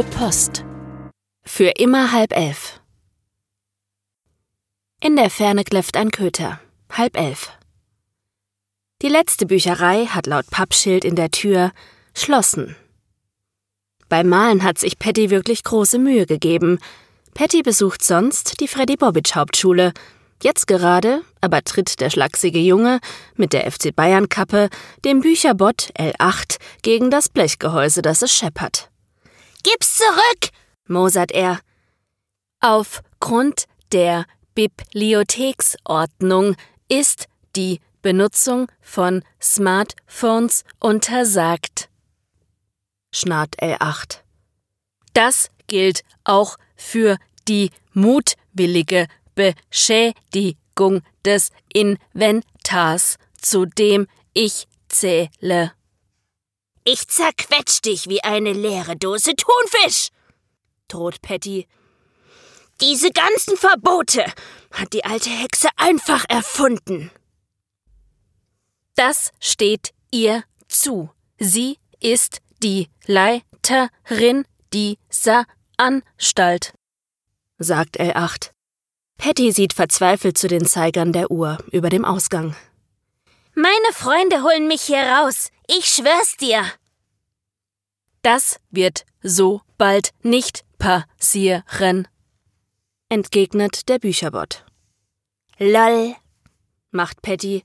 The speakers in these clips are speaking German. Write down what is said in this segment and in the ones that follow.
Ihre Post. Für immer halb elf. In der Ferne kläfft ein Köter. Halb elf. Die letzte Bücherei hat laut Pappschild in der Tür schlossen. Beim Malen hat sich Patty wirklich große Mühe gegeben. Patty besucht sonst die Freddy Bobic Hauptschule. Jetzt gerade aber tritt der schlachsige Junge mit der FC Bayern Kappe dem Bücherbott L8 gegen das Blechgehäuse, das es scheppert. Gib's zurück! mosert er. Aufgrund der Bibliotheksordnung ist die Benutzung von Smartphones untersagt. Schnarrt L8. Das gilt auch für die mutwillige Beschädigung des Inventars, zu dem ich zähle. Ich zerquetsch dich wie eine leere Dose Thunfisch! droht Patty. Diese ganzen Verbote hat die alte Hexe einfach erfunden. Das steht ihr zu. Sie ist die Leiterin dieser Anstalt, sagt L8. Patty sieht verzweifelt zu den Zeigern der Uhr über dem Ausgang. Meine Freunde holen mich hier raus. Ich schwör's dir. Das wird so bald nicht passieren, entgegnet der Bücherbot. Lol, macht Patty.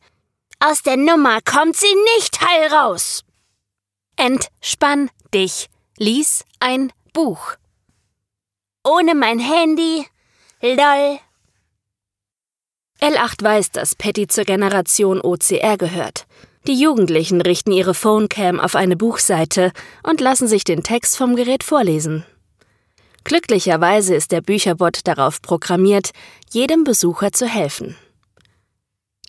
Aus der Nummer kommt sie nicht heil raus. Entspann dich. Lies ein Buch. Ohne mein Handy. Lol. L8 weiß, dass Patty zur Generation OCR gehört. Die Jugendlichen richten ihre Phonecam auf eine Buchseite und lassen sich den Text vom Gerät vorlesen. Glücklicherweise ist der Bücherbot darauf programmiert, jedem Besucher zu helfen.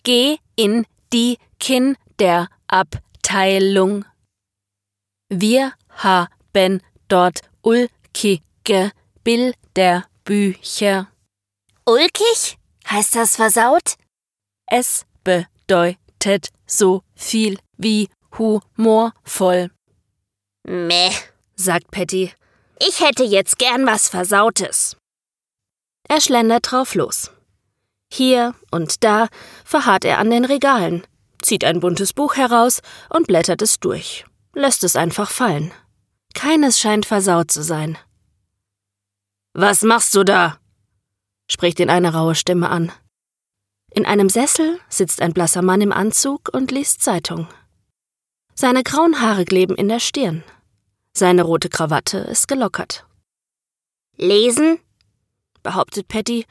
Geh in die Kinderabteilung. Wir haben dort ulkige Bilderbücher. Ulkig? Heißt das versaut? Es bedeutet so viel wie humorvoll. Meh, sagt Patty. Ich hätte jetzt gern was Versautes. Er schlendert drauf los. Hier und da verharrt er an den Regalen, zieht ein buntes Buch heraus und blättert es durch, lässt es einfach fallen. Keines scheint versaut zu sein. Was machst du da? spricht ihn eine raue Stimme an. In einem Sessel sitzt ein blasser Mann im Anzug und liest Zeitung. Seine grauen Haare kleben in der Stirn. Seine rote Krawatte ist gelockert. Lesen? behauptet Patty.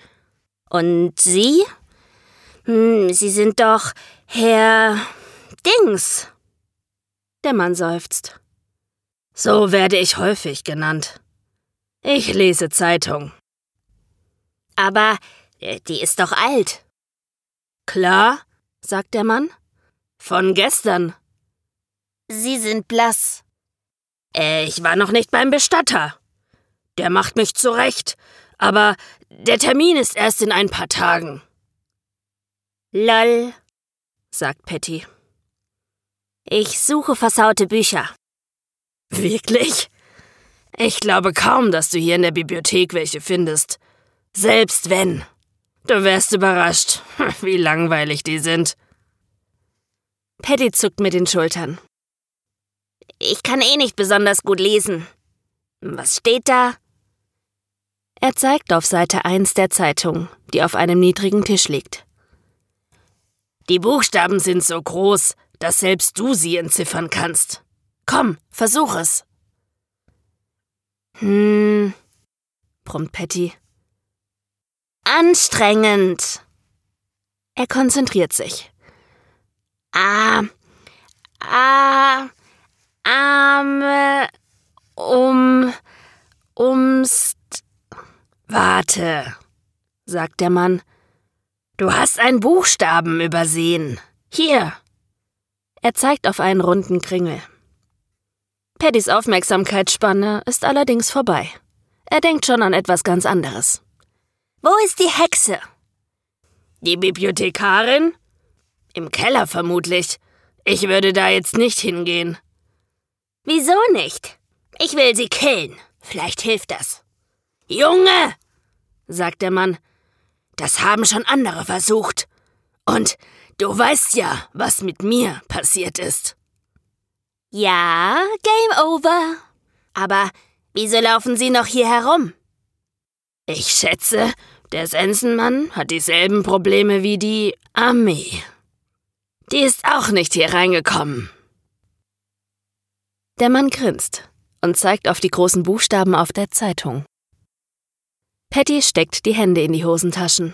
Und Sie? Hm, Sie sind doch Herr Dings. Der Mann seufzt. So werde ich häufig genannt. Ich lese Zeitung. Aber äh, die ist doch alt. Klar, sagt der Mann. Von gestern. Sie sind blass. Äh, ich war noch nicht beim Bestatter. Der macht mich zurecht, aber der Termin ist erst in ein paar Tagen. Lol, sagt Patty. Ich suche versaute Bücher. Wirklich? Ich glaube kaum, dass du hier in der Bibliothek welche findest. Selbst wenn. Du wärst überrascht, wie langweilig die sind. Patty zuckt mit den Schultern. Ich kann eh nicht besonders gut lesen. Was steht da? Er zeigt auf Seite 1 der Zeitung, die auf einem niedrigen Tisch liegt. Die Buchstaben sind so groß, dass selbst du sie entziffern kannst. Komm, versuch es. Hm, brummt Patty. Anstrengend. Er konzentriert sich. Ah, ah, Arme, um, umst. Warte, sagt der Mann. Du hast einen Buchstaben übersehen. Hier. Er zeigt auf einen runden Kringel. Paddys Aufmerksamkeitsspanne ist allerdings vorbei. Er denkt schon an etwas ganz anderes. Wo ist die Hexe? Die Bibliothekarin? Im Keller vermutlich. Ich würde da jetzt nicht hingehen. Wieso nicht? Ich will sie killen. Vielleicht hilft das. Junge, sagt der Mann, das haben schon andere versucht. Und du weißt ja, was mit mir passiert ist. Ja, Game Over. Aber wieso laufen Sie noch hier herum? Ich schätze, der Sensenmann hat dieselben Probleme wie die Armee. Die ist auch nicht hier reingekommen. Der Mann grinst und zeigt auf die großen Buchstaben auf der Zeitung. Patty steckt die Hände in die Hosentaschen.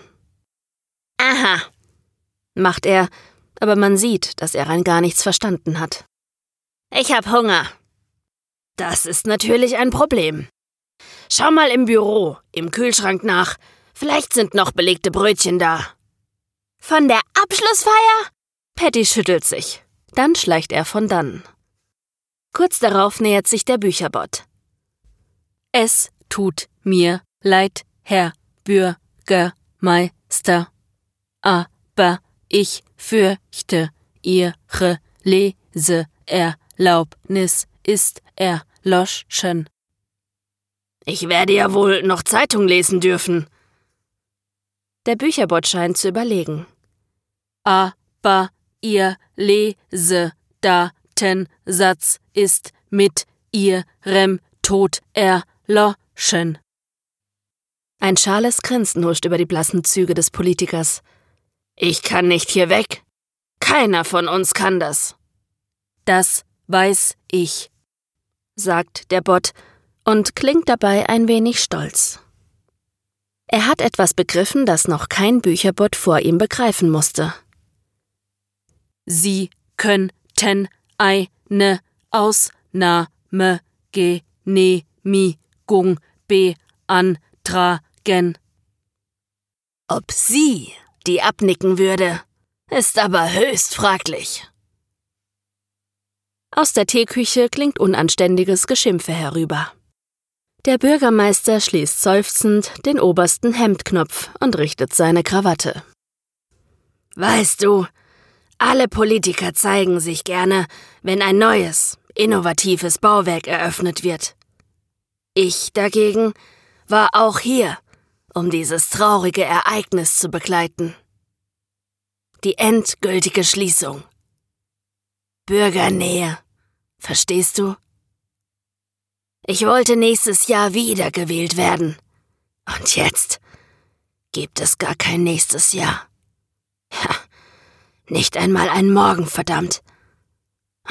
Aha, macht er, aber man sieht, dass er rein gar nichts verstanden hat. Ich hab Hunger. Das ist natürlich ein Problem. Schau mal im Büro, im Kühlschrank nach. Vielleicht sind noch belegte Brötchen da. Von der Abschlussfeier? Patty schüttelt sich. Dann schleicht er von dannen. Kurz darauf nähert sich der Bücherbot. Es tut mir leid, Herr Bürgermeister. Aber ich fürchte, Ihre Leseerlaubnis ist erloschen. Ich werde ja wohl noch Zeitung lesen dürfen. Der Bücherbot scheint zu überlegen. Aber Ihr Lesedatensatz ist mit Ihrem Tod erloschen. Ein schales Grinsen huscht über die blassen Züge des Politikers. Ich kann nicht hier weg. Keiner von uns kann das. Das weiß ich, sagt der Bot und klingt dabei ein wenig stolz. Er hat etwas begriffen, das noch kein Bücherbot vor ihm begreifen musste. Sie könnten eine Ausnahmegenehmigung beantragen. Ob sie die abnicken würde, ist aber höchst fraglich. Aus der Teeküche klingt unanständiges Geschimpfe herüber. Der Bürgermeister schließt seufzend den obersten Hemdknopf und richtet seine Krawatte. Weißt du, alle Politiker zeigen sich gerne, wenn ein neues, innovatives Bauwerk eröffnet wird. Ich dagegen war auch hier, um dieses traurige Ereignis zu begleiten. Die endgültige Schließung. Bürgernähe. Verstehst du? Ich wollte nächstes Jahr wiedergewählt werden. Und jetzt gibt es gar kein nächstes Jahr. Ja, nicht einmal ein Morgen, verdammt.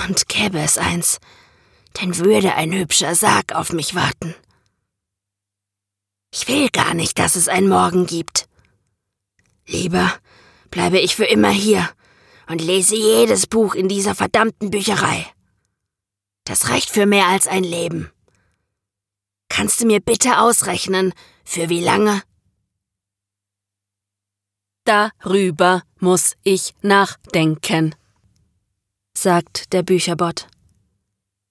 Und gäbe es eins, dann würde ein hübscher Sarg auf mich warten. Ich will gar nicht, dass es ein Morgen gibt. Lieber bleibe ich für immer hier und lese jedes Buch in dieser verdammten Bücherei. Das reicht für mehr als ein Leben. Kannst du mir bitte ausrechnen, für wie lange? Darüber muss ich nachdenken, sagt der Bücherbot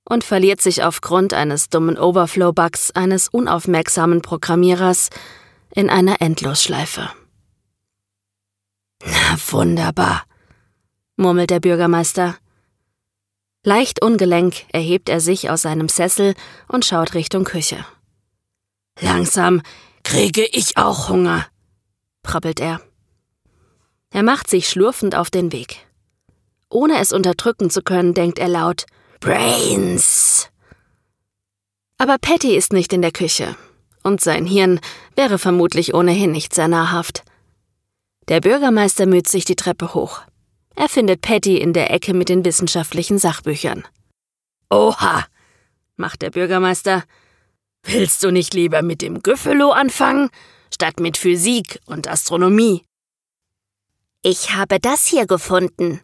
und verliert sich aufgrund eines dummen Overflow-Bugs eines unaufmerksamen Programmierers in einer Endlosschleife. Na wunderbar, murmelt der Bürgermeister. Leicht ungelenk erhebt er sich aus seinem Sessel und schaut Richtung Küche. Langsam kriege ich auch Hunger, prabbelt er. Er macht sich schlurfend auf den Weg. Ohne es unterdrücken zu können, denkt er laut Brains. Aber Patty ist nicht in der Küche, und sein Hirn wäre vermutlich ohnehin nicht sehr nahrhaft. Der Bürgermeister müht sich die Treppe hoch. Er findet Patty in der Ecke mit den wissenschaftlichen Sachbüchern. Oha, macht der Bürgermeister. Willst du nicht lieber mit dem Güffelo anfangen, statt mit Physik und Astronomie? Ich habe das hier gefunden,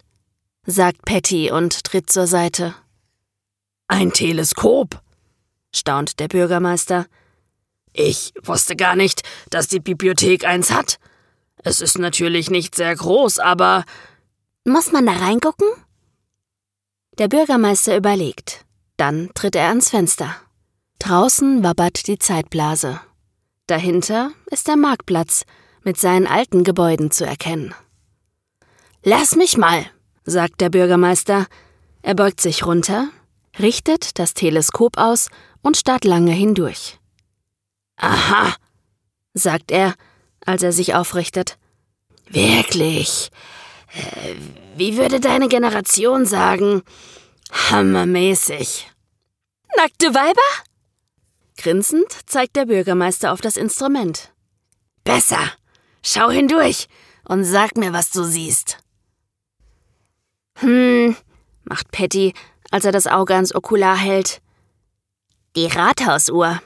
sagt Patty und tritt zur Seite. Ein Teleskop, staunt der Bürgermeister. Ich wusste gar nicht, dass die Bibliothek eins hat. Es ist natürlich nicht sehr groß, aber muss man da reingucken? Der Bürgermeister überlegt. Dann tritt er ans Fenster. Draußen wabbert die Zeitblase. Dahinter ist der Marktplatz mit seinen alten Gebäuden zu erkennen. Lass mich mal, sagt der Bürgermeister. Er beugt sich runter, richtet das Teleskop aus und starrt lange hindurch. Aha, sagt er, als er sich aufrichtet. Wirklich. Wie würde deine Generation sagen? Hammermäßig. Nackte Weiber? Grinsend zeigt der Bürgermeister auf das Instrument. Besser. Schau hindurch und sag mir, was du siehst. Hm, macht Patty, als er das Auge ans Okular hält. Die Rathausuhr.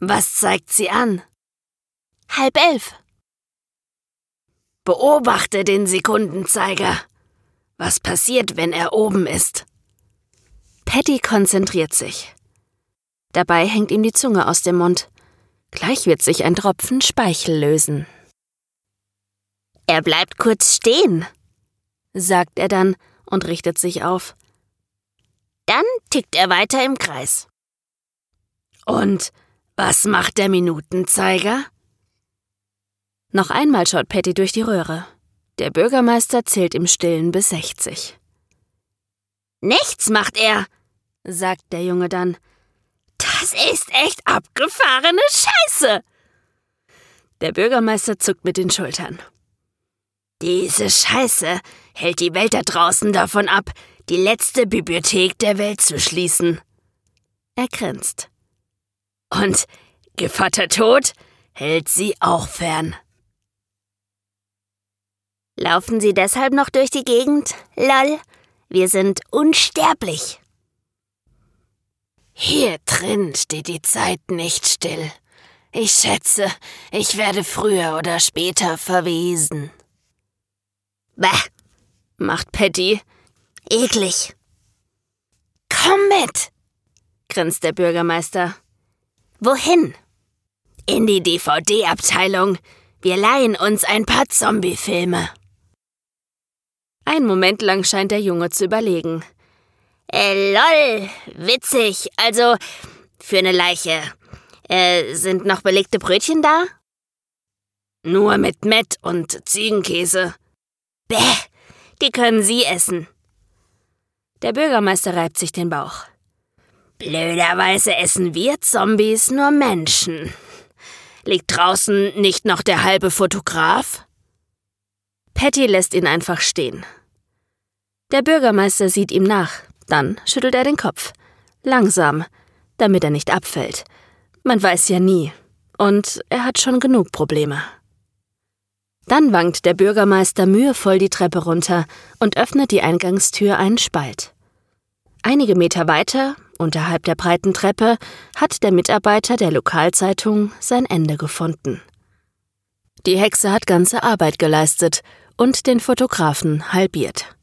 Was zeigt sie an? Halb elf. Beobachte den Sekundenzeiger. Was passiert, wenn er oben ist? Patty konzentriert sich. Dabei hängt ihm die Zunge aus dem Mund. Gleich wird sich ein Tropfen Speichel lösen. Er bleibt kurz stehen, sagt er dann und richtet sich auf. Dann tickt er weiter im Kreis. Und was macht der Minutenzeiger? Noch einmal schaut Patty durch die Röhre. Der Bürgermeister zählt im Stillen bis 60. Nichts macht er, sagt der Junge dann. Das ist echt abgefahrene Scheiße. Der Bürgermeister zuckt mit den Schultern. Diese Scheiße hält die Welt da draußen davon ab, die letzte Bibliothek der Welt zu schließen. Er grinst. Und Gevatter Tod hält sie auch fern. Laufen Sie deshalb noch durch die Gegend? Lol, wir sind unsterblich. Hier drin steht die Zeit nicht still. Ich schätze, ich werde früher oder später verwesen. Bäh, macht Patty. Eklig. Komm mit, grinst der Bürgermeister. Wohin? In die DVD-Abteilung. Wir leihen uns ein paar Zombie-Filme. Ein Moment lang scheint der Junge zu überlegen. Äh, lol, witzig. Also, für eine Leiche. Äh, sind noch belegte Brötchen da? Nur mit Mett und Ziegenkäse. Bäh, die können Sie essen. Der Bürgermeister reibt sich den Bauch. Blöderweise essen wir Zombies nur Menschen. Liegt draußen nicht noch der halbe Fotograf? Patty lässt ihn einfach stehen. Der Bürgermeister sieht ihm nach, dann schüttelt er den Kopf. Langsam, damit er nicht abfällt. Man weiß ja nie. Und er hat schon genug Probleme. Dann wankt der Bürgermeister mühevoll die Treppe runter und öffnet die Eingangstür einen Spalt. Einige Meter weiter, unterhalb der breiten Treppe, hat der Mitarbeiter der Lokalzeitung sein Ende gefunden. Die Hexe hat ganze Arbeit geleistet und den Fotografen halbiert.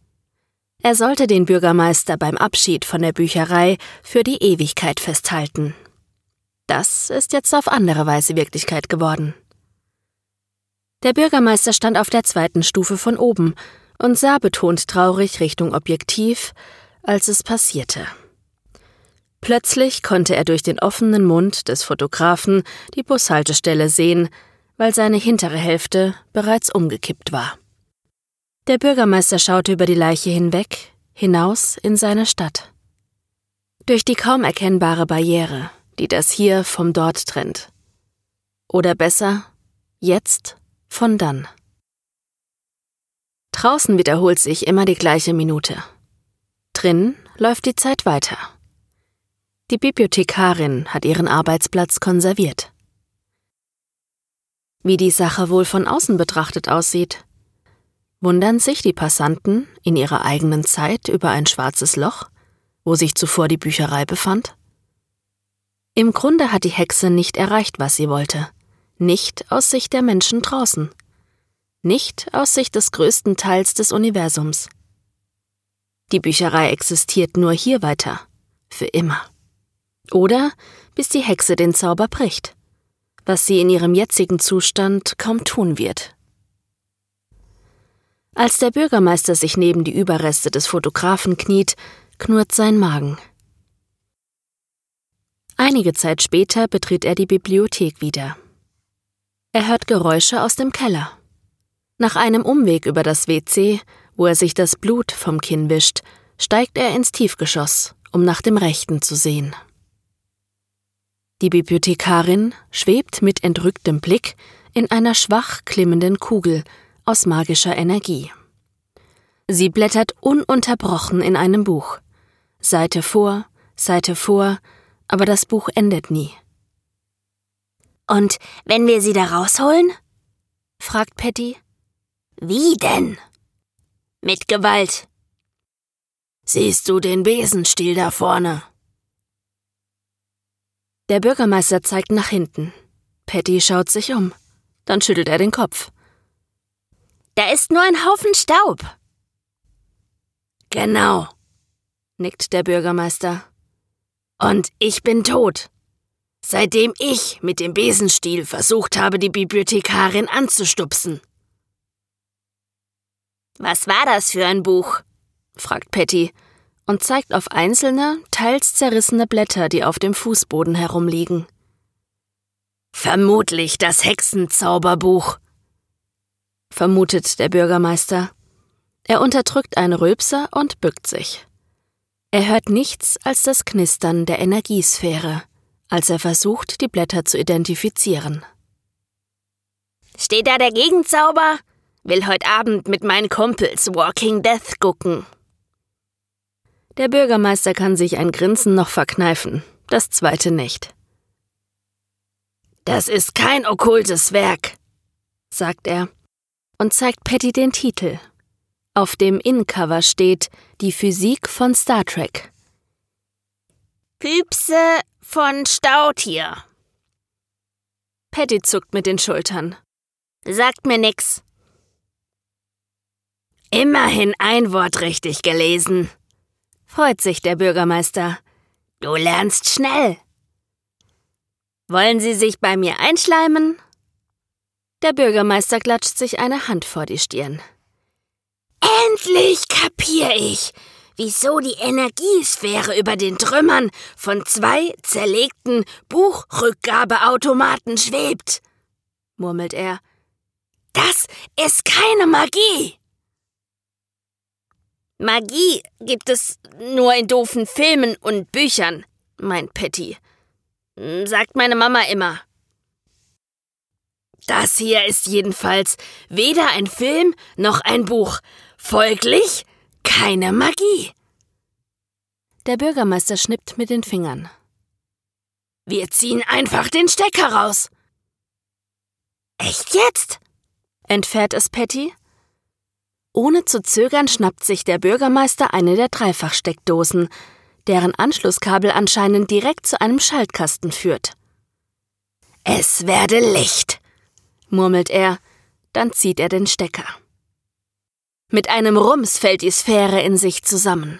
Er sollte den Bürgermeister beim Abschied von der Bücherei für die Ewigkeit festhalten. Das ist jetzt auf andere Weise Wirklichkeit geworden. Der Bürgermeister stand auf der zweiten Stufe von oben und sah betont traurig Richtung Objektiv, als es passierte. Plötzlich konnte er durch den offenen Mund des Fotografen die Bushaltestelle sehen, weil seine hintere Hälfte bereits umgekippt war. Der Bürgermeister schaute über die Leiche hinweg, hinaus in seine Stadt. Durch die kaum erkennbare Barriere, die das hier vom dort trennt. Oder besser, jetzt von dann. Draußen wiederholt sich immer die gleiche Minute. Drin läuft die Zeit weiter. Die Bibliothekarin hat ihren Arbeitsplatz konserviert. Wie die Sache wohl von außen betrachtet aussieht, Wundern sich die Passanten in ihrer eigenen Zeit über ein schwarzes Loch, wo sich zuvor die Bücherei befand? Im Grunde hat die Hexe nicht erreicht, was sie wollte. Nicht aus Sicht der Menschen draußen. Nicht aus Sicht des größten Teils des Universums. Die Bücherei existiert nur hier weiter. Für immer. Oder bis die Hexe den Zauber bricht. Was sie in ihrem jetzigen Zustand kaum tun wird. Als der Bürgermeister sich neben die Überreste des Fotografen kniet, knurrt sein Magen. Einige Zeit später betritt er die Bibliothek wieder. Er hört Geräusche aus dem Keller. Nach einem Umweg über das WC, wo er sich das Blut vom Kinn wischt, steigt er ins Tiefgeschoss, um nach dem Rechten zu sehen. Die Bibliothekarin schwebt mit entrücktem Blick in einer schwach klimmenden Kugel aus magischer Energie. Sie blättert ununterbrochen in einem Buch. Seite vor, Seite vor, aber das Buch endet nie. Und wenn wir sie da rausholen? fragt Patty. Wie denn? Mit Gewalt. Siehst du den Besenstiel da vorne? Der Bürgermeister zeigt nach hinten. Patty schaut sich um. Dann schüttelt er den Kopf. Da ist nur ein Haufen Staub. Genau, nickt der Bürgermeister. Und ich bin tot. Seitdem ich mit dem Besenstiel versucht habe, die Bibliothekarin anzustupsen. Was war das für ein Buch? fragt Patty und zeigt auf einzelne, teils zerrissene Blätter, die auf dem Fußboden herumliegen. Vermutlich das Hexenzauberbuch, vermutet der Bürgermeister. Er unterdrückt einen Rülpser und bückt sich. Er hört nichts als das Knistern der Energiesphäre, als er versucht, die Blätter zu identifizieren. Steht da der Gegenzauber? Will heute Abend mit meinen Kumpels Walking Death gucken. Der Bürgermeister kann sich ein Grinsen noch verkneifen, das zweite nicht. Das ist kein okkultes Werk, sagt er und zeigt Patty den Titel. Auf dem Innencover steht Die Physik von Star Trek. Püpse von Stautier. Patty zuckt mit den Schultern. Sagt mir nix. Immerhin ein Wort richtig gelesen, freut sich der Bürgermeister. Du lernst schnell. Wollen Sie sich bei mir einschleimen? Der Bürgermeister klatscht sich eine Hand vor die Stirn. Endlich kapier ich, wieso die Energiesphäre über den Trümmern von zwei zerlegten Buchrückgabeautomaten schwebt, murmelt er. Das ist keine Magie. Magie gibt es nur in doofen Filmen und Büchern, meint Patty. Sagt meine Mama immer. Das hier ist jedenfalls weder ein Film noch ein Buch. Folglich keine Magie. Der Bürgermeister schnippt mit den Fingern. Wir ziehen einfach den Stecker raus. Echt jetzt? entfährt es Patty. Ohne zu zögern schnappt sich der Bürgermeister eine der Dreifachsteckdosen, deren Anschlusskabel anscheinend direkt zu einem Schaltkasten führt. Es werde Licht, murmelt er, dann zieht er den Stecker. Mit einem Rums fällt die Sphäre in sich zusammen.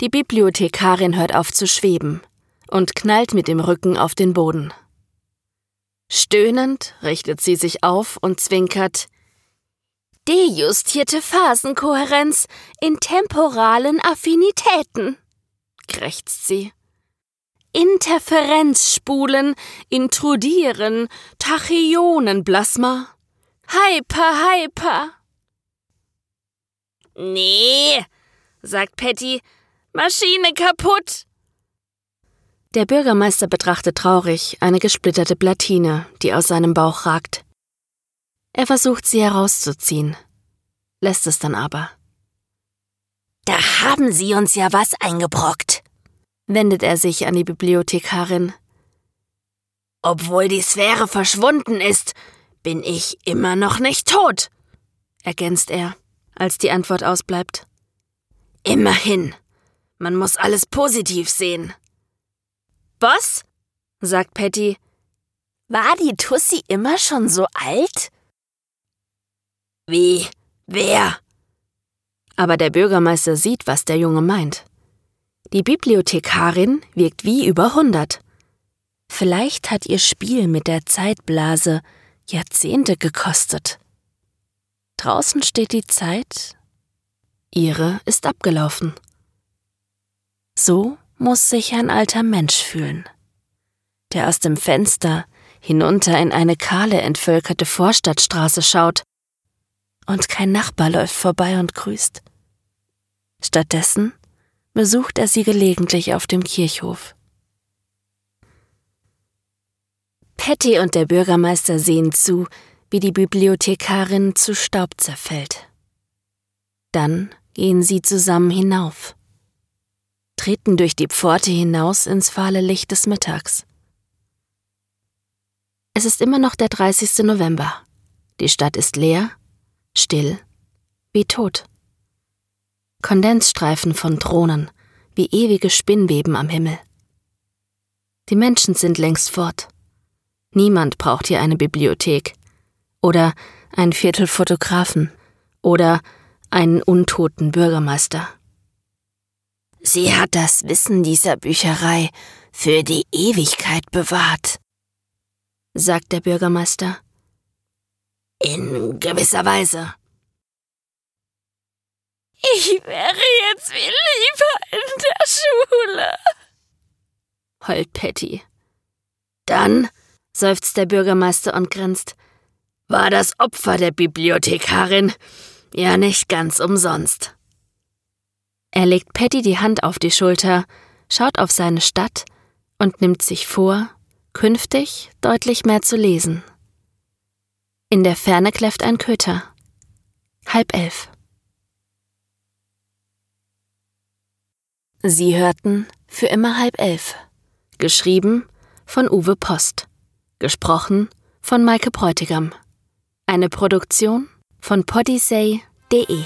Die Bibliothekarin hört auf zu schweben und knallt mit dem Rücken auf den Boden. Stöhnend richtet sie sich auf und zwinkert Dejustierte Phasenkohärenz in temporalen Affinitäten, krächzt sie. Interferenzspulen intrudieren, Tachyonenplasma. Hyper, hyper. Nee, sagt Patty, Maschine kaputt. Der Bürgermeister betrachtet traurig eine gesplitterte Platine, die aus seinem Bauch ragt. Er versucht sie herauszuziehen, lässt es dann aber. Da haben Sie uns ja was eingebrockt, wendet er sich an die Bibliothekarin. Obwohl die Sphäre verschwunden ist, bin ich immer noch nicht tot, ergänzt er, als die Antwort ausbleibt. Immerhin. Man muss alles positiv sehen. Boss? sagt Patty. War die Tussi immer schon so alt? Wie? Wer? Aber der Bürgermeister sieht, was der Junge meint. Die Bibliothekarin wirkt wie über hundert. Vielleicht hat ihr Spiel mit der Zeitblase Jahrzehnte gekostet. Draußen steht die Zeit, ihre ist abgelaufen. So muss sich ein alter Mensch fühlen, der aus dem Fenster hinunter in eine kahle, entvölkerte Vorstadtstraße schaut und kein Nachbar läuft vorbei und grüßt. Stattdessen besucht er sie gelegentlich auf dem Kirchhof. Patty und der Bürgermeister sehen zu, wie die Bibliothekarin zu Staub zerfällt. Dann gehen sie zusammen hinauf, treten durch die Pforte hinaus ins fahle Licht des Mittags. Es ist immer noch der 30. November. Die Stadt ist leer, still, wie tot. Kondensstreifen von Drohnen, wie ewige Spinnweben am Himmel. Die Menschen sind längst fort. Niemand braucht hier eine Bibliothek oder ein Viertel Fotografen oder einen untoten Bürgermeister. Sie hat das Wissen dieser Bücherei für die Ewigkeit bewahrt, sagt der Bürgermeister. In gewisser Weise. Ich wäre jetzt viel lieber in der Schule, heult Patty. Dann, seufzt der Bürgermeister und grinst, war das Opfer der Bibliothekarin ja nicht ganz umsonst. Er legt Patty die Hand auf die Schulter, schaut auf seine Stadt und nimmt sich vor, künftig deutlich mehr zu lesen. In der Ferne kläfft ein Köter. Halb elf. Sie hörten für immer halb elf. Geschrieben von Uwe Post. Gesprochen von Maike Bräutigam. Eine Produktion von podyssey.de